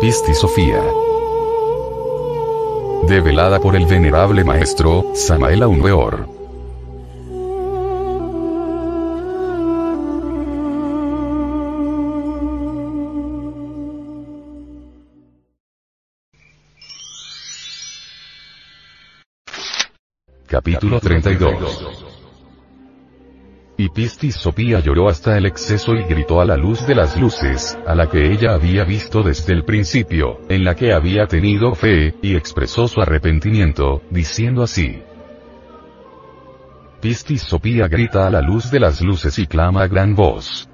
Pisti Sofía. Develada por el venerable maestro, Samael Aunweor. Capítulo 32 y Pistis Sofía lloró hasta el exceso y gritó a la luz de las luces, a la que ella había visto desde el principio, en la que había tenido fe, y expresó su arrepentimiento, diciendo así. Pistis Sofía grita a la luz de las luces y clama a gran voz.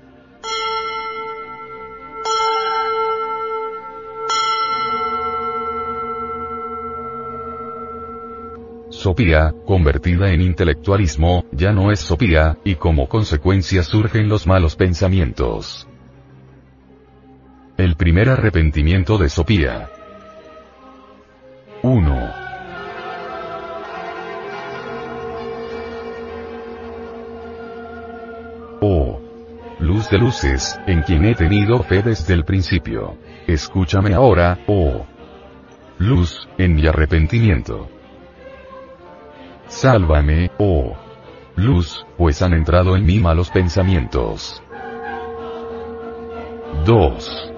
Sopía, convertida en intelectualismo, ya no es Sopía, y como consecuencia surgen los malos pensamientos. El primer arrepentimiento de Sopía. 1. Oh. Luz de luces, en quien he tenido fe desde el principio. Escúchame ahora, oh. Luz, en mi arrepentimiento. Sálvame, oh luz, pues han entrado en mí malos pensamientos. 2.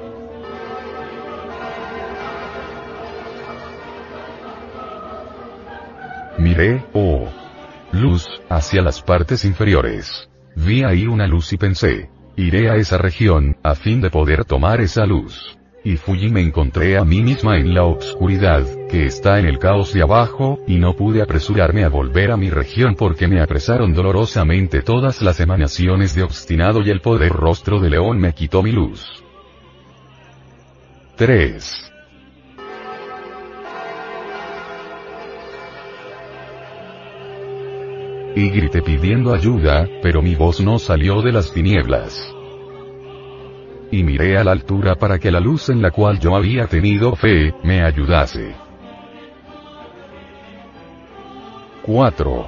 Miré, oh luz, hacia las partes inferiores. Vi ahí una luz y pensé, iré a esa región, a fin de poder tomar esa luz y fui y me encontré a mí misma en la obscuridad, que está en el caos de abajo, y no pude apresurarme a volver a mi región porque me apresaron dolorosamente todas las emanaciones de obstinado y el poder rostro de león me quitó mi luz. 3. Y grité pidiendo ayuda, pero mi voz no salió de las tinieblas y miré a la altura para que la luz en la cual yo había tenido fe, me ayudase. 4.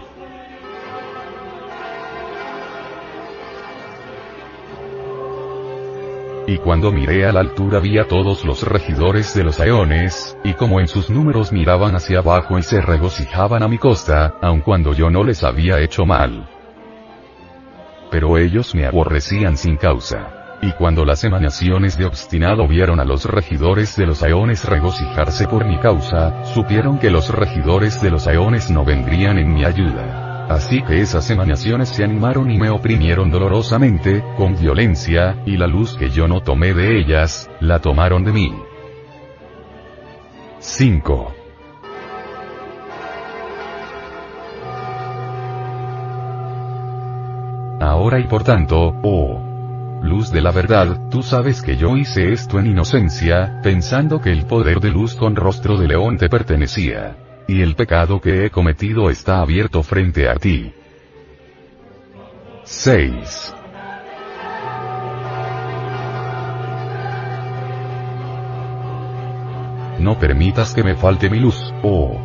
Y cuando miré a la altura vi a todos los regidores de los aeones, y como en sus números miraban hacia abajo y se regocijaban a mi costa, aun cuando yo no les había hecho mal. Pero ellos me aborrecían sin causa. Y cuando las emanaciones de obstinado vieron a los regidores de los aeones regocijarse por mi causa, supieron que los regidores de los aeones no vendrían en mi ayuda. Así que esas emanaciones se animaron y me oprimieron dolorosamente, con violencia, y la luz que yo no tomé de ellas, la tomaron de mí. 5. Ahora y por tanto, oh luz de la verdad, tú sabes que yo hice esto en inocencia, pensando que el poder de luz con rostro de león te pertenecía. Y el pecado que he cometido está abierto frente a ti. 6. No permitas que me falte mi luz, oh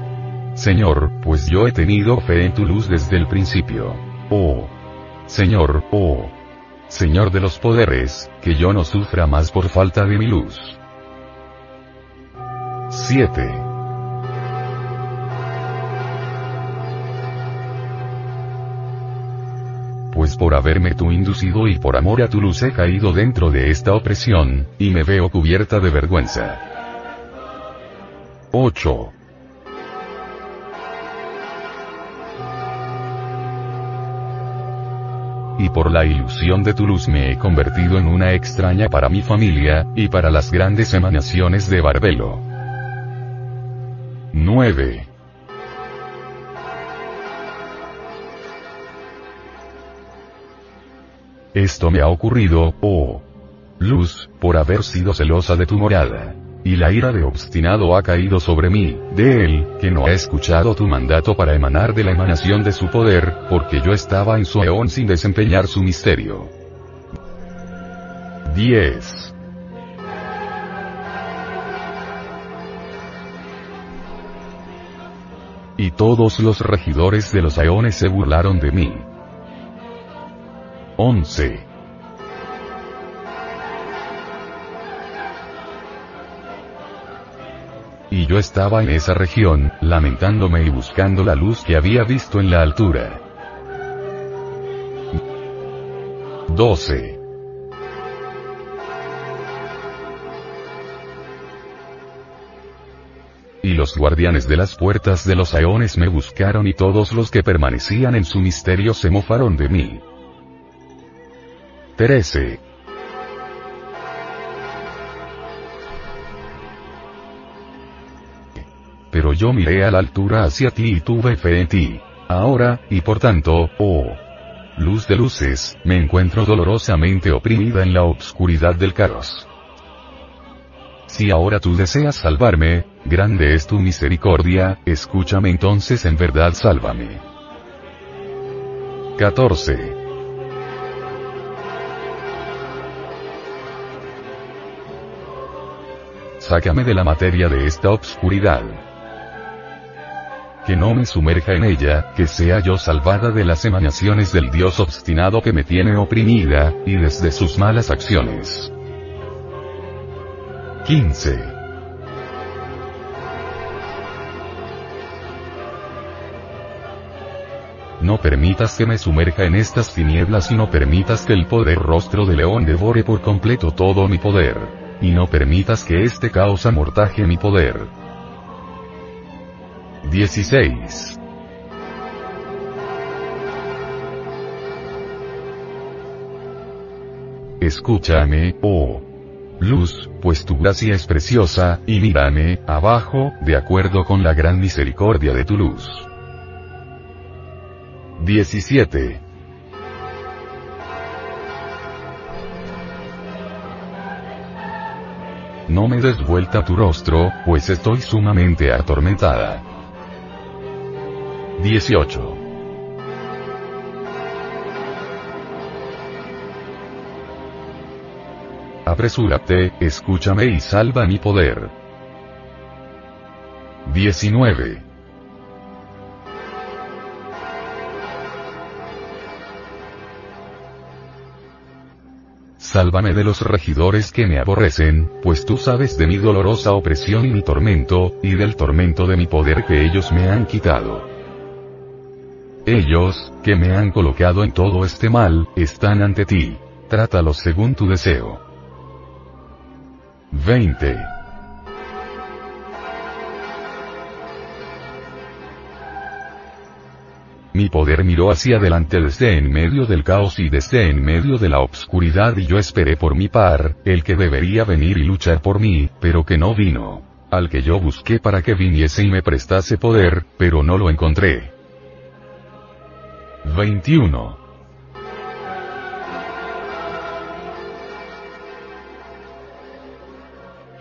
Señor, pues yo he tenido fe en tu luz desde el principio. Oh Señor, oh Señor de los poderes, que yo no sufra más por falta de mi luz. 7. Pues por haberme tú inducido y por amor a tu luz he caído dentro de esta opresión, y me veo cubierta de vergüenza. 8. Y por la ilusión de tu luz me he convertido en una extraña para mi familia, y para las grandes emanaciones de Barbelo. 9. Esto me ha ocurrido, oh luz, por haber sido celosa de tu morada. Y la ira de obstinado ha caído sobre mí, de él, que no ha escuchado tu mandato para emanar de la emanación de su poder, porque yo estaba en su eón sin desempeñar su misterio. 10. Y todos los regidores de los eones se burlaron de mí. 11. Y yo estaba en esa región, lamentándome y buscando la luz que había visto en la altura. 12. Y los guardianes de las puertas de los aeones me buscaron y todos los que permanecían en su misterio se mofaron de mí. 13. Yo miré a la altura hacia ti y tuve fe en ti. Ahora, y por tanto, oh luz de luces, me encuentro dolorosamente oprimida en la obscuridad del caos. Si ahora tú deseas salvarme, grande es tu misericordia, escúchame entonces en verdad sálvame. 14. Sácame de la materia de esta obscuridad que no me sumerja en ella, que sea yo salvada de las emanaciones del Dios obstinado que me tiene oprimida, y desde sus malas acciones. 15. No permitas que me sumerja en estas tinieblas y no permitas que el poder rostro de león devore por completo todo mi poder. Y no permitas que este caos amortaje mi poder. 16. Escúchame, oh luz, pues tu gracia es preciosa, y mírame, abajo, de acuerdo con la gran misericordia de tu luz. 17. No me des vuelta tu rostro, pues estoy sumamente atormentada. 18. Apresúrate, escúchame y salva mi poder. 19. Sálvame de los regidores que me aborrecen, pues tú sabes de mi dolorosa opresión y mi tormento, y del tormento de mi poder que ellos me han quitado. Ellos, que me han colocado en todo este mal, están ante ti. Trátalos según tu deseo. 20. Mi poder miró hacia adelante desde en medio del caos y desde en medio de la obscuridad y yo esperé por mi par, el que debería venir y luchar por mí, pero que no vino. Al que yo busqué para que viniese y me prestase poder, pero no lo encontré. 21.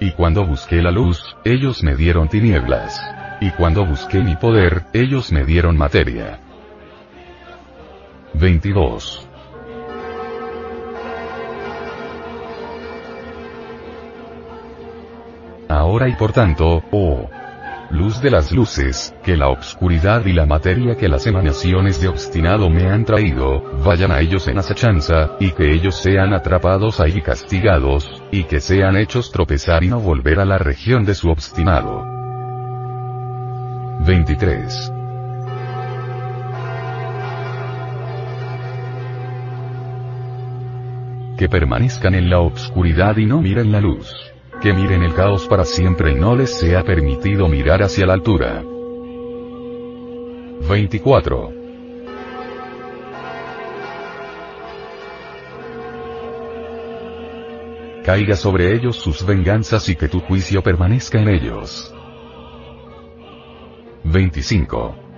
Y cuando busqué la luz, ellos me dieron tinieblas. Y cuando busqué mi poder, ellos me dieron materia. 22. Ahora y por tanto, oh luz de las luces, que la obscuridad y la materia que las emanaciones de obstinado me han traído, vayan a ellos en acechanza, y que ellos sean atrapados ahí castigados, y que sean hechos tropezar y no volver a la región de su obstinado. 23. Que permanezcan en la obscuridad y no miren la luz que miren el caos para siempre y no les sea permitido mirar hacia la altura. 24. Caiga sobre ellos sus venganzas y que tu juicio permanezca en ellos. 25.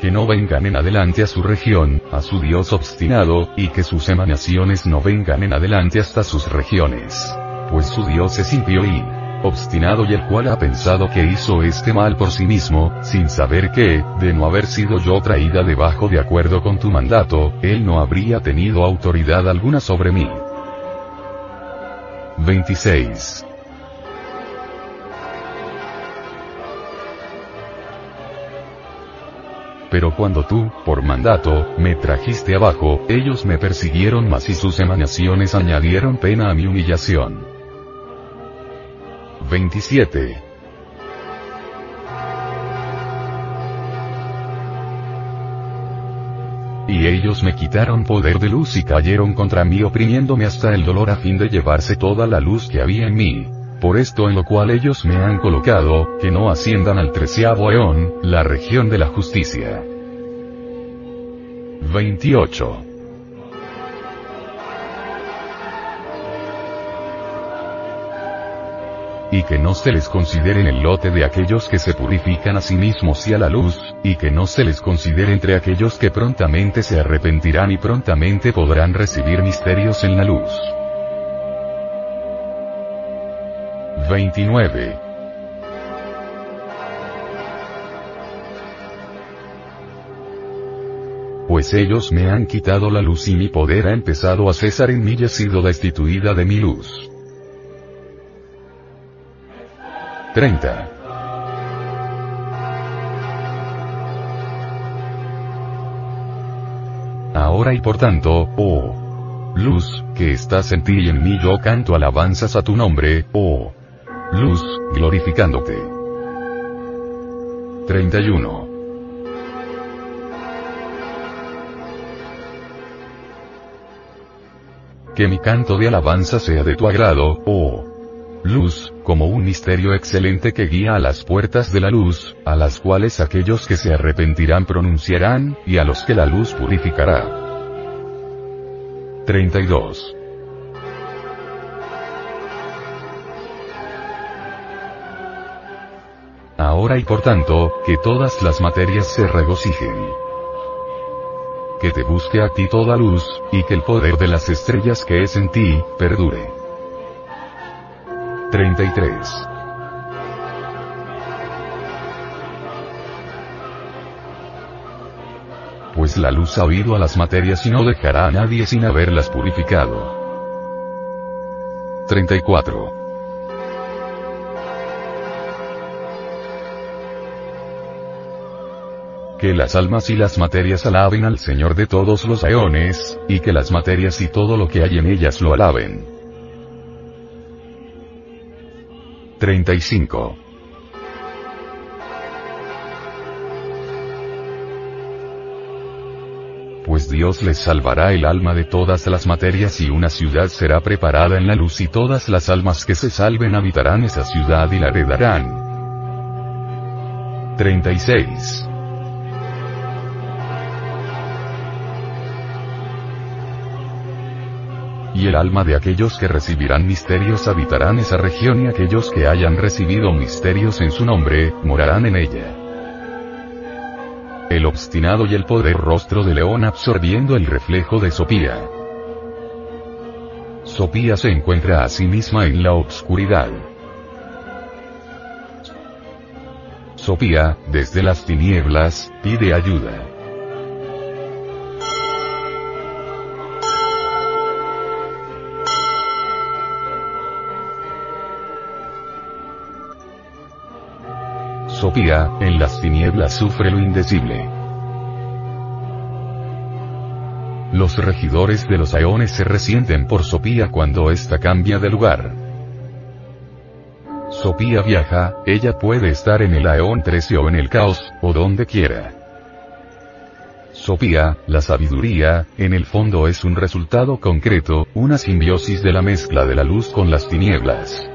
Que no vengan en adelante a su región, a su Dios obstinado, y que sus emanaciones no vengan en adelante hasta sus regiones. Pues su Dios es impío y obstinado y el cual ha pensado que hizo este mal por sí mismo, sin saber que, de no haber sido yo traída debajo de acuerdo con tu mandato, él no habría tenido autoridad alguna sobre mí. 26. Pero cuando tú, por mandato, me trajiste abajo, ellos me persiguieron más y sus emanaciones añadieron pena a mi humillación. 27. Y ellos me quitaron poder de luz y cayeron contra mí oprimiéndome hasta el dolor a fin de llevarse toda la luz que había en mí. Por esto en lo cual ellos me han colocado, que no asciendan al treceavo eón, la región de la justicia. 28. y que no se les considere en el lote de aquellos que se purifican a sí mismos y a la luz, y que no se les considere entre aquellos que prontamente se arrepentirán y prontamente podrán recibir misterios en la luz. 29. Pues ellos me han quitado la luz y mi poder ha empezado a cesar en mí y he sido destituida de mi luz. 30. Ahora y por tanto, oh luz, que estás en ti y en mí yo canto alabanzas a tu nombre, oh luz, glorificándote. 31. Que mi canto de alabanza sea de tu agrado, oh luz, como un misterio excelente que guía a las puertas de la luz, a las cuales aquellos que se arrepentirán pronunciarán, y a los que la luz purificará. 32. Ahora y por tanto, que todas las materias se regocijen. Que te busque a ti toda luz, y que el poder de las estrellas que es en ti, perdure. 33. Pues la luz ha oído a las materias y no dejará a nadie sin haberlas purificado. 34. Que las almas y las materias alaben al Señor de todos los aeones, y que las materias y todo lo que hay en ellas lo alaben. 35. Pues Dios les salvará el alma de todas las materias y una ciudad será preparada en la luz y todas las almas que se salven habitarán esa ciudad y la heredarán. 36. Y el alma de aquellos que recibirán misterios habitarán esa región y aquellos que hayan recibido misterios en su nombre, morarán en ella. El obstinado y el poder rostro de león absorbiendo el reflejo de Sopía. Sopía se encuentra a sí misma en la obscuridad. Sopía, desde las tinieblas, pide ayuda. Sopía, en las tinieblas sufre lo indecible. Los regidores de los aeones se resienten por Sopía cuando ésta cambia de lugar. Sopía viaja, ella puede estar en el aeón 13 o en el caos, o donde quiera. Sopía, la sabiduría, en el fondo es un resultado concreto, una simbiosis de la mezcla de la luz con las tinieblas.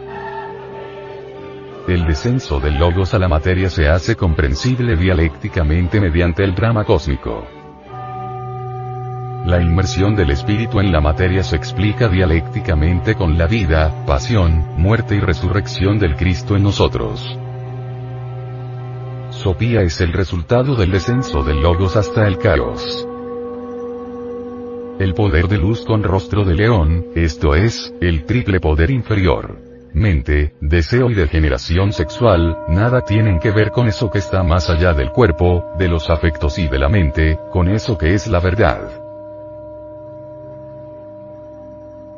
El descenso del logos a la materia se hace comprensible dialécticamente mediante el drama cósmico. La inmersión del espíritu en la materia se explica dialécticamente con la vida, pasión, muerte y resurrección del Cristo en nosotros. Sopía es el resultado del descenso del logos hasta el caos. El poder de luz con rostro de león, esto es, el triple poder inferior. Mente, deseo y degeneración sexual, nada tienen que ver con eso que está más allá del cuerpo, de los afectos y de la mente, con eso que es la verdad.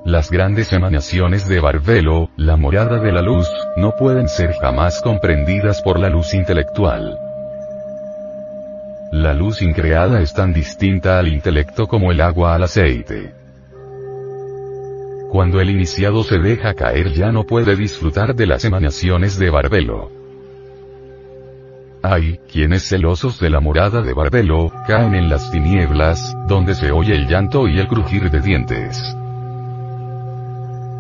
Las grandes emanaciones de Barbelo, la morada de la luz, no pueden ser jamás comprendidas por la luz intelectual. La luz increada es tan distinta al intelecto como el agua al aceite. Cuando el iniciado se deja caer ya no puede disfrutar de las emanaciones de Barbelo. Hay, quienes celosos de la morada de Barbelo, caen en las tinieblas, donde se oye el llanto y el crujir de dientes.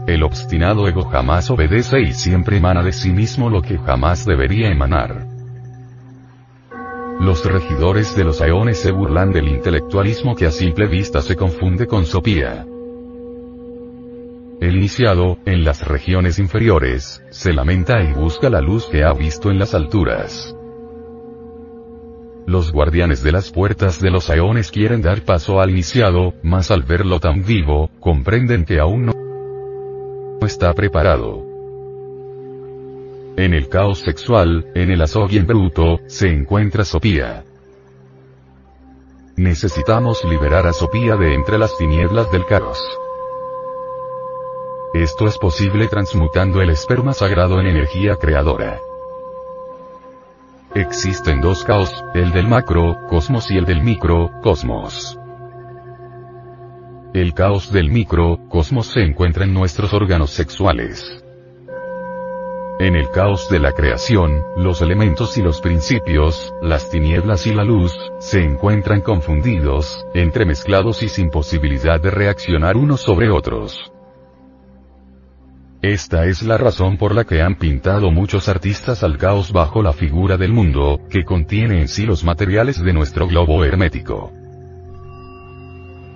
El obstinado ego jamás obedece y siempre emana de sí mismo lo que jamás debería emanar. Los regidores de los aeones se burlan del intelectualismo que a simple vista se confunde con sopía. El iniciado, en las regiones inferiores, se lamenta y busca la luz que ha visto en las alturas. Los guardianes de las puertas de los aeones quieren dar paso al iniciado, mas al verlo tan vivo, comprenden que aún no está preparado. En el caos sexual, en el en bruto, se encuentra Sopía. Necesitamos liberar a Sopía de entre las tinieblas del caos. Esto es posible transmutando el esperma sagrado en energía creadora. Existen dos caos, el del macro, cosmos y el del micro, cosmos. El caos del micro, cosmos se encuentra en nuestros órganos sexuales. En el caos de la creación, los elementos y los principios, las tinieblas y la luz, se encuentran confundidos, entremezclados y sin posibilidad de reaccionar unos sobre otros. Esta es la razón por la que han pintado muchos artistas al caos bajo la figura del mundo, que contiene en sí los materiales de nuestro globo hermético.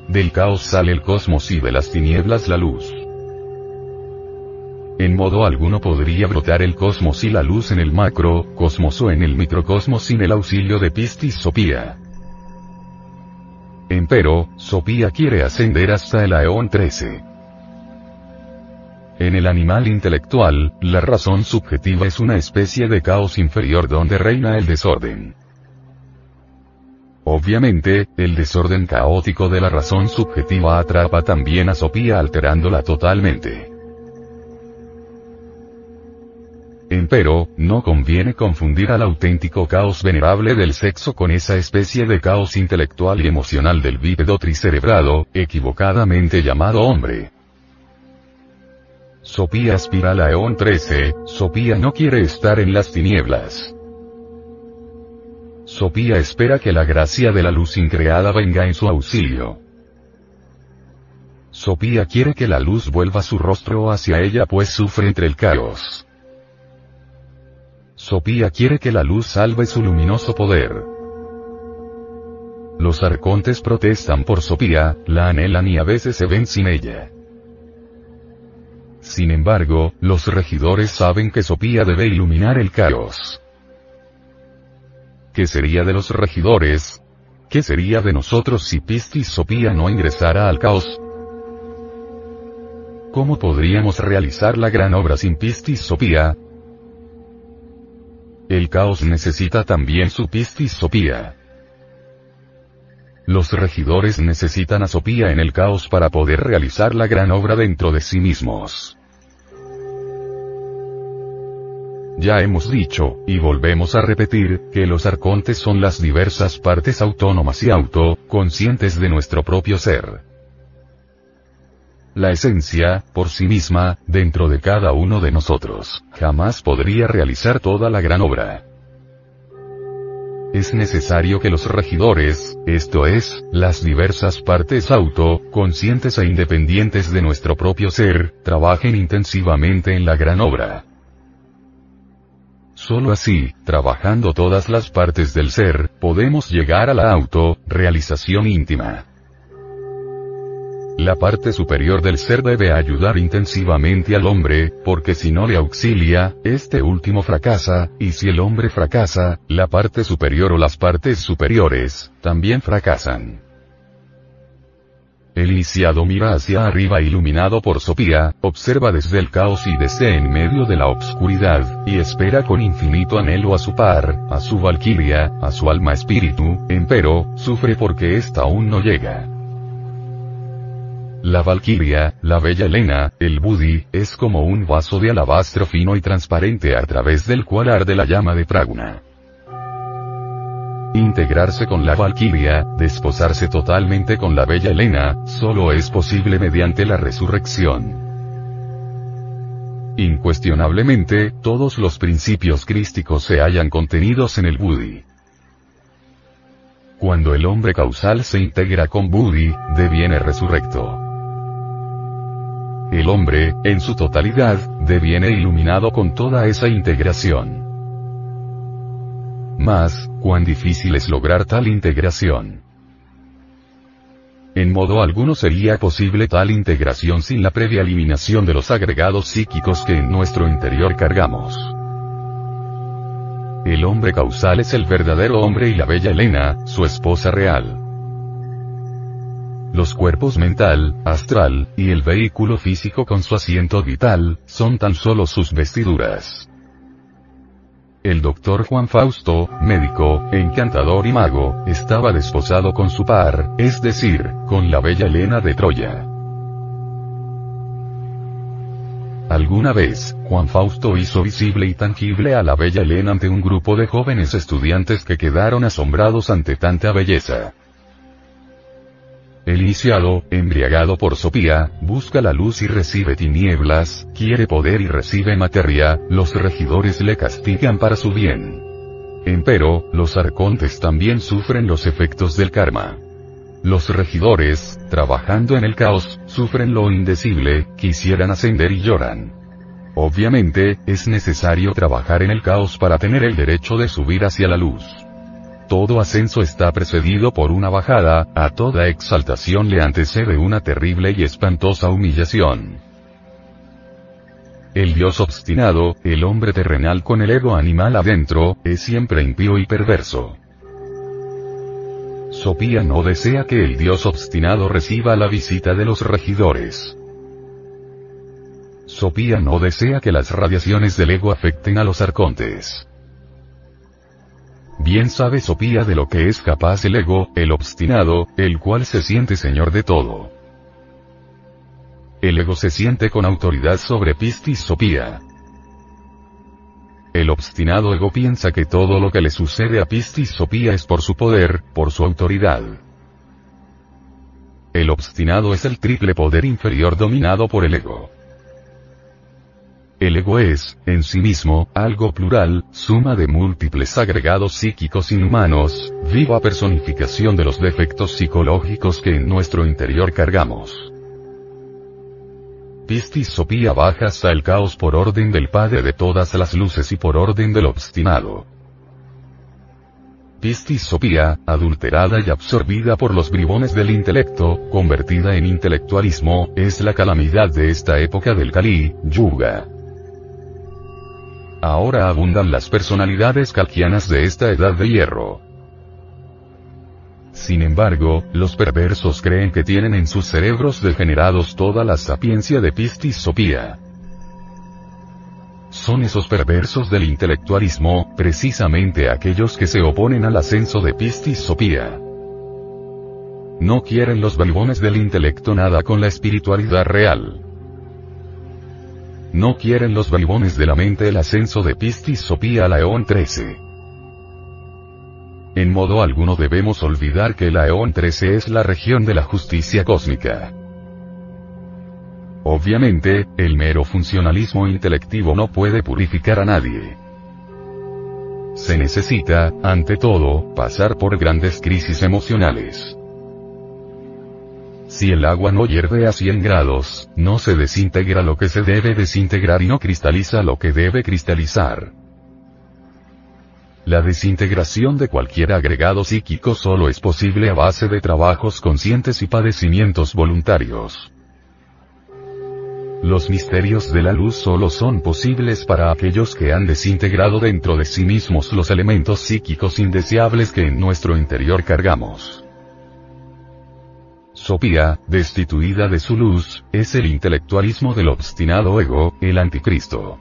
Del caos sale el cosmos y de las tinieblas la luz. En modo alguno podría brotar el cosmos y la luz en el macro, cosmos o en el microcosmos sin el auxilio de Pistis Sopía. Empero, Sopía quiere ascender hasta el Aeón 13. En el animal intelectual, la razón subjetiva es una especie de caos inferior donde reina el desorden. Obviamente, el desorden caótico de la razón subjetiva atrapa también a Sopía alterándola totalmente. Empero, no conviene confundir al auténtico caos venerable del sexo con esa especie de caos intelectual y emocional del bípedo tricerebrado, equivocadamente llamado hombre. Sopía aspira al Aeón 13, Sopía no quiere estar en las tinieblas. Sopía espera que la gracia de la luz increada venga en su auxilio. Sopía quiere que la luz vuelva su rostro hacia ella pues sufre entre el caos. Sopía quiere que la luz salve su luminoso poder. Los arcontes protestan por Sopía, la anhelan y a veces se ven sin ella. Sin embargo, los regidores saben que Sopía debe iluminar el caos. ¿Qué sería de los regidores? ¿Qué sería de nosotros si Pistis Sopía no ingresara al caos? ¿Cómo podríamos realizar la gran obra sin Pistis Sopía? El caos necesita también su pistis sopía. Los regidores necesitan a Sopía en el caos para poder realizar la gran obra dentro de sí mismos. Ya hemos dicho, y volvemos a repetir, que los arcontes son las diversas partes autónomas y auto-conscientes de nuestro propio ser. La esencia, por sí misma, dentro de cada uno de nosotros, jamás podría realizar toda la gran obra. Es necesario que los regidores, esto es, las diversas partes auto, conscientes e independientes de nuestro propio ser, trabajen intensivamente en la gran obra. Solo así, trabajando todas las partes del ser, podemos llegar a la auto, realización íntima. la parte superior del ser debe ayudar intensivamente al hombre, porque si no le auxilia, este último fracasa, y si el hombre fracasa, la parte superior o las partes superiores, también fracasan. El iniciado mira hacia arriba iluminado por Sopía, observa desde el caos y desde en medio de la obscuridad, y espera con infinito anhelo a su par, a su valquiria, a su alma espíritu, empero, sufre porque ésta aún no llega. La Valquiria, la bella Elena, el Budi, es como un vaso de alabastro fino y transparente a través del cual arde la llama de Praguna. Integrarse con la Valquiria, desposarse totalmente con la bella Elena, solo es posible mediante la resurrección. Incuestionablemente, todos los principios crísticos se hallan contenidos en el Budi. Cuando el hombre causal se integra con Budi, deviene resurrecto. El hombre, en su totalidad, deviene iluminado con toda esa integración. Mas, cuán difícil es lograr tal integración. En modo alguno sería posible tal integración sin la previa eliminación de los agregados psíquicos que en nuestro interior cargamos. El hombre causal es el verdadero hombre y la bella Elena, su esposa real. Los cuerpos mental, astral, y el vehículo físico con su asiento vital, son tan solo sus vestiduras. El doctor Juan Fausto, médico, encantador y mago, estaba desposado con su par, es decir, con la bella Elena de Troya. Alguna vez, Juan Fausto hizo visible y tangible a la bella Elena ante un grupo de jóvenes estudiantes que quedaron asombrados ante tanta belleza. El iniciado, embriagado por Sopía, busca la luz y recibe tinieblas, quiere poder y recibe materia, los regidores le castigan para su bien. Empero, los arcontes también sufren los efectos del karma. Los regidores, trabajando en el caos, sufren lo indecible, quisieran ascender y lloran. Obviamente, es necesario trabajar en el caos para tener el derecho de subir hacia la luz. Todo ascenso está precedido por una bajada, a toda exaltación le antecede una terrible y espantosa humillación. El dios obstinado, el hombre terrenal con el ego animal adentro, es siempre impío y perverso. Sopía no desea que el dios obstinado reciba la visita de los regidores. Sopía no desea que las radiaciones del ego afecten a los arcontes. Bien sabe Sopía de lo que es capaz el ego, el obstinado, el cual se siente señor de todo. El ego se siente con autoridad sobre Pistis Sopía. El obstinado ego piensa que todo lo que le sucede a Pistis Sopía es por su poder, por su autoridad. El obstinado es el triple poder inferior dominado por el ego. El ego es, en sí mismo, algo plural, suma de múltiples agregados psíquicos inhumanos, viva personificación de los defectos psicológicos que en nuestro interior cargamos. Pistis Sopía baja hasta el caos por orden del Padre de todas las luces y por orden del obstinado. Pistis Sopía, adulterada y absorbida por los bribones del intelecto, convertida en intelectualismo, es la calamidad de esta época del Kali, Yuga. Ahora abundan las personalidades calquianas de esta edad de hierro. Sin embargo, los perversos creen que tienen en sus cerebros degenerados toda la sapiencia de Pistis Sopía. Son esos perversos del intelectualismo, precisamente aquellos que se oponen al ascenso de Pistis Sopía. No quieren los balbones del intelecto nada con la espiritualidad real. No quieren los bribones de la mente el ascenso de Pistis Sopía a la Eón 13. En modo alguno debemos olvidar que la Eón 13 es la región de la justicia cósmica. Obviamente, el mero funcionalismo intelectivo no puede purificar a nadie. Se necesita, ante todo, pasar por grandes crisis emocionales. Si el agua no hierve a 100 grados, no se desintegra lo que se debe desintegrar y no cristaliza lo que debe cristalizar. La desintegración de cualquier agregado psíquico solo es posible a base de trabajos conscientes y padecimientos voluntarios. Los misterios de la luz solo son posibles para aquellos que han desintegrado dentro de sí mismos los elementos psíquicos indeseables que en nuestro interior cargamos. Sofía, destituida de su luz, es el intelectualismo del obstinado ego, el anticristo.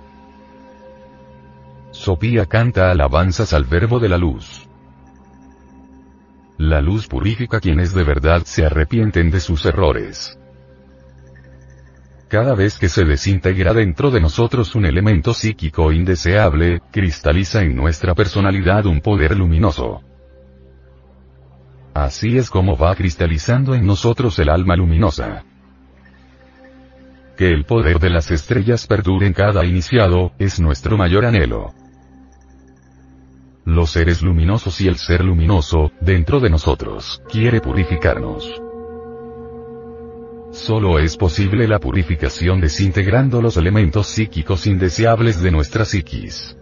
Sofía canta alabanzas al verbo de la luz. La luz purifica quienes de verdad se arrepienten de sus errores. Cada vez que se desintegra dentro de nosotros un elemento psíquico indeseable, cristaliza en nuestra personalidad un poder luminoso. Así es como va cristalizando en nosotros el alma luminosa. Que el poder de las estrellas perdure en cada iniciado, es nuestro mayor anhelo. Los seres luminosos y el ser luminoso, dentro de nosotros, quiere purificarnos. Solo es posible la purificación desintegrando los elementos psíquicos indeseables de nuestra psiquis.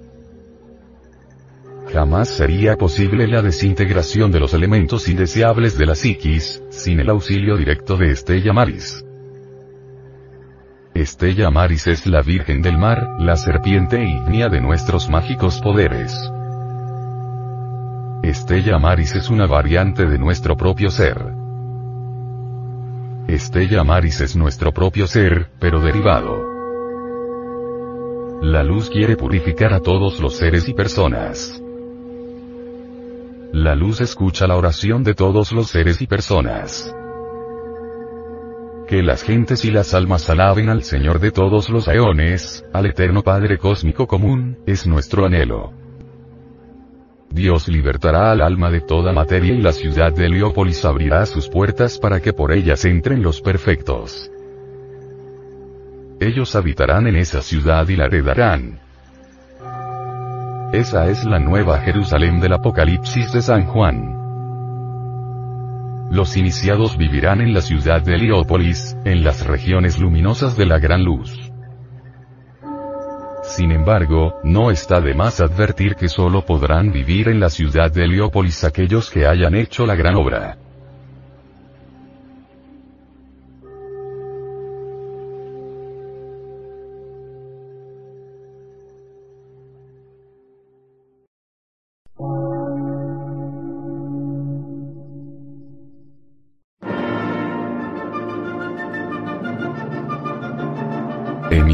Jamás sería posible la desintegración de los elementos indeseables de la psiquis, sin el auxilio directo de Estella Maris. Estella Maris es la Virgen del Mar, la serpiente ígnea de nuestros mágicos poderes. Estella Maris es una variante de nuestro propio ser. Estella Maris es nuestro propio ser, pero derivado. La luz quiere purificar a todos los seres y personas. La luz escucha la oración de todos los seres y personas. Que las gentes y las almas alaben al Señor de todos los aeones, al eterno Padre Cósmico Común, es nuestro anhelo. Dios libertará al alma de toda materia y la ciudad de Heliópolis abrirá sus puertas para que por ellas entren los perfectos. Ellos habitarán en esa ciudad y la heredarán. Esa es la nueva Jerusalén del Apocalipsis de San Juan. Los iniciados vivirán en la ciudad de Heliópolis, en las regiones luminosas de la gran luz. Sin embargo, no está de más advertir que solo podrán vivir en la ciudad de Heliópolis aquellos que hayan hecho la gran obra.